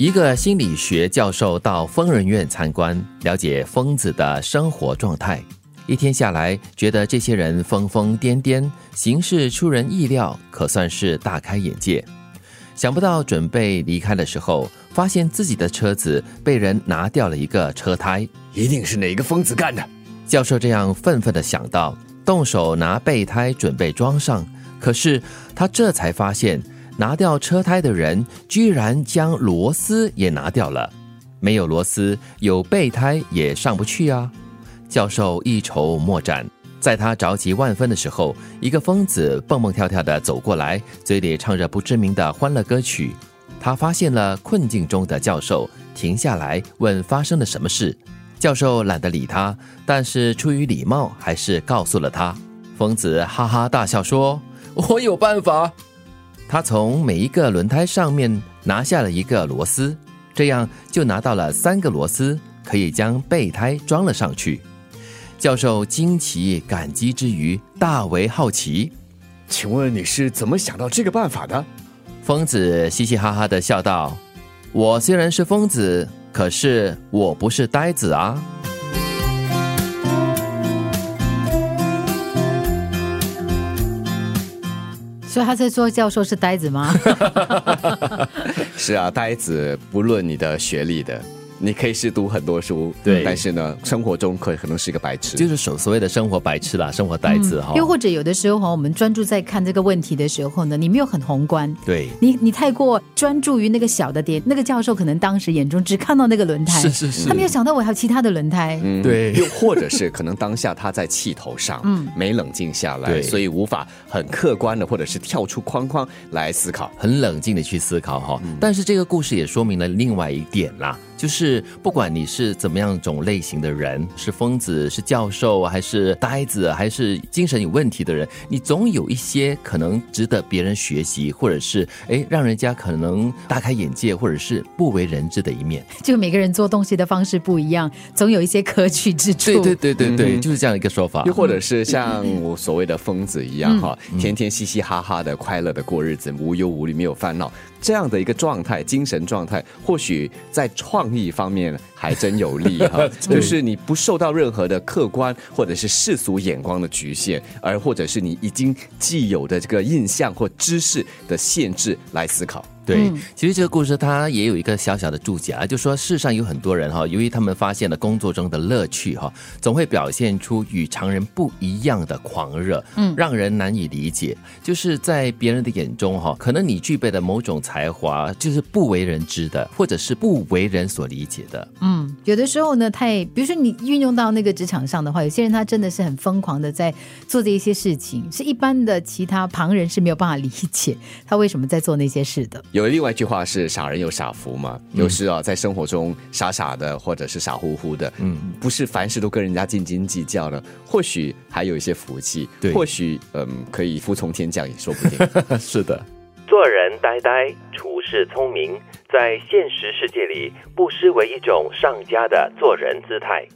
一个心理学教授到疯人院参观，了解疯子的生活状态。一天下来，觉得这些人疯疯癫癫，行事出人意料，可算是大开眼界。想不到准备离开的时候，发现自己的车子被人拿掉了一个车胎，一定是哪个疯子干的。教授这样愤愤地想到，动手拿备胎准备装上。可是他这才发现。拿掉车胎的人居然将螺丝也拿掉了，没有螺丝，有备胎也上不去啊！教授一筹莫展，在他着急万分的时候，一个疯子蹦蹦跳跳的走过来，嘴里唱着不知名的欢乐歌曲。他发现了困境中的教授，停下来问发生了什么事。教授懒得理他，但是出于礼貌，还是告诉了他。疯子哈哈大笑说：“我有办法。”他从每一个轮胎上面拿下了一个螺丝，这样就拿到了三个螺丝，可以将备胎装了上去。教授惊奇感激之余，大为好奇：“请问你是怎么想到这个办法的？”疯子嘻嘻哈哈的笑道：“我虽然是疯子，可是我不是呆子啊。”所以他在说教授是呆子吗？是啊，呆子不论你的学历的。你可以是读很多书，对，但是呢，生活中可可能是一个白痴，就是所所谓的生活白痴啦，生活呆子哈。又或者有的时候哈，我们专注在看这个问题的时候呢，你没有很宏观，对，你你太过专注于那个小的点，那个教授可能当时眼中只看到那个轮胎，是是是，他没有想到我还有其他的轮胎，嗯，对。又或者是可能当下他在气头上，嗯，没冷静下来，所以无法很客观的或者是跳出框框来思考，很冷静的去思考哈。但是这个故事也说明了另外一点啦。就是不管你是怎么样种类型的人，是疯子，是教授，还是呆子，还是精神有问题的人，你总有一些可能值得别人学习，或者是哎让人家可能大开眼界，或者是不为人知的一面。就每个人做东西的方式不一样，总有一些可取之处。对对对对对，就是这样一个说法。又或者是像我所谓的疯子一样哈，天天嘻嘻哈哈的快乐的过日子，无忧无虑，没有烦恼。这样的一个状态，精神状态，或许在创意方面还真有利哈。就是你不受到任何的客观或者是世俗眼光的局限，而或者是你已经既有的这个印象或知识的限制来思考。对，其实这个故事它也有一个小小的注解啊，就说世上有很多人哈，由于他们发现了工作中的乐趣哈，总会表现出与常人不一样的狂热，嗯，让人难以理解。就是在别人的眼中哈，可能你具备的某种才华就是不为人知的，或者是不为人所理解的。嗯，有的时候呢，太比如说你运用到那个职场上的话，有些人他真的是很疯狂的在做这一些事情，是一般的其他旁人是没有办法理解他为什么在做那些事的。有另外一句话是“傻人有傻福”嘛，有时啊，在生活中傻傻的或者是傻乎乎的，嗯，不是凡事都跟人家斤斤计较的，或许还有一些福气，对，或许嗯可以服从天降也说不定。是的，做人呆呆，处事聪明，在现实世界里不失为一种上佳的做人姿态。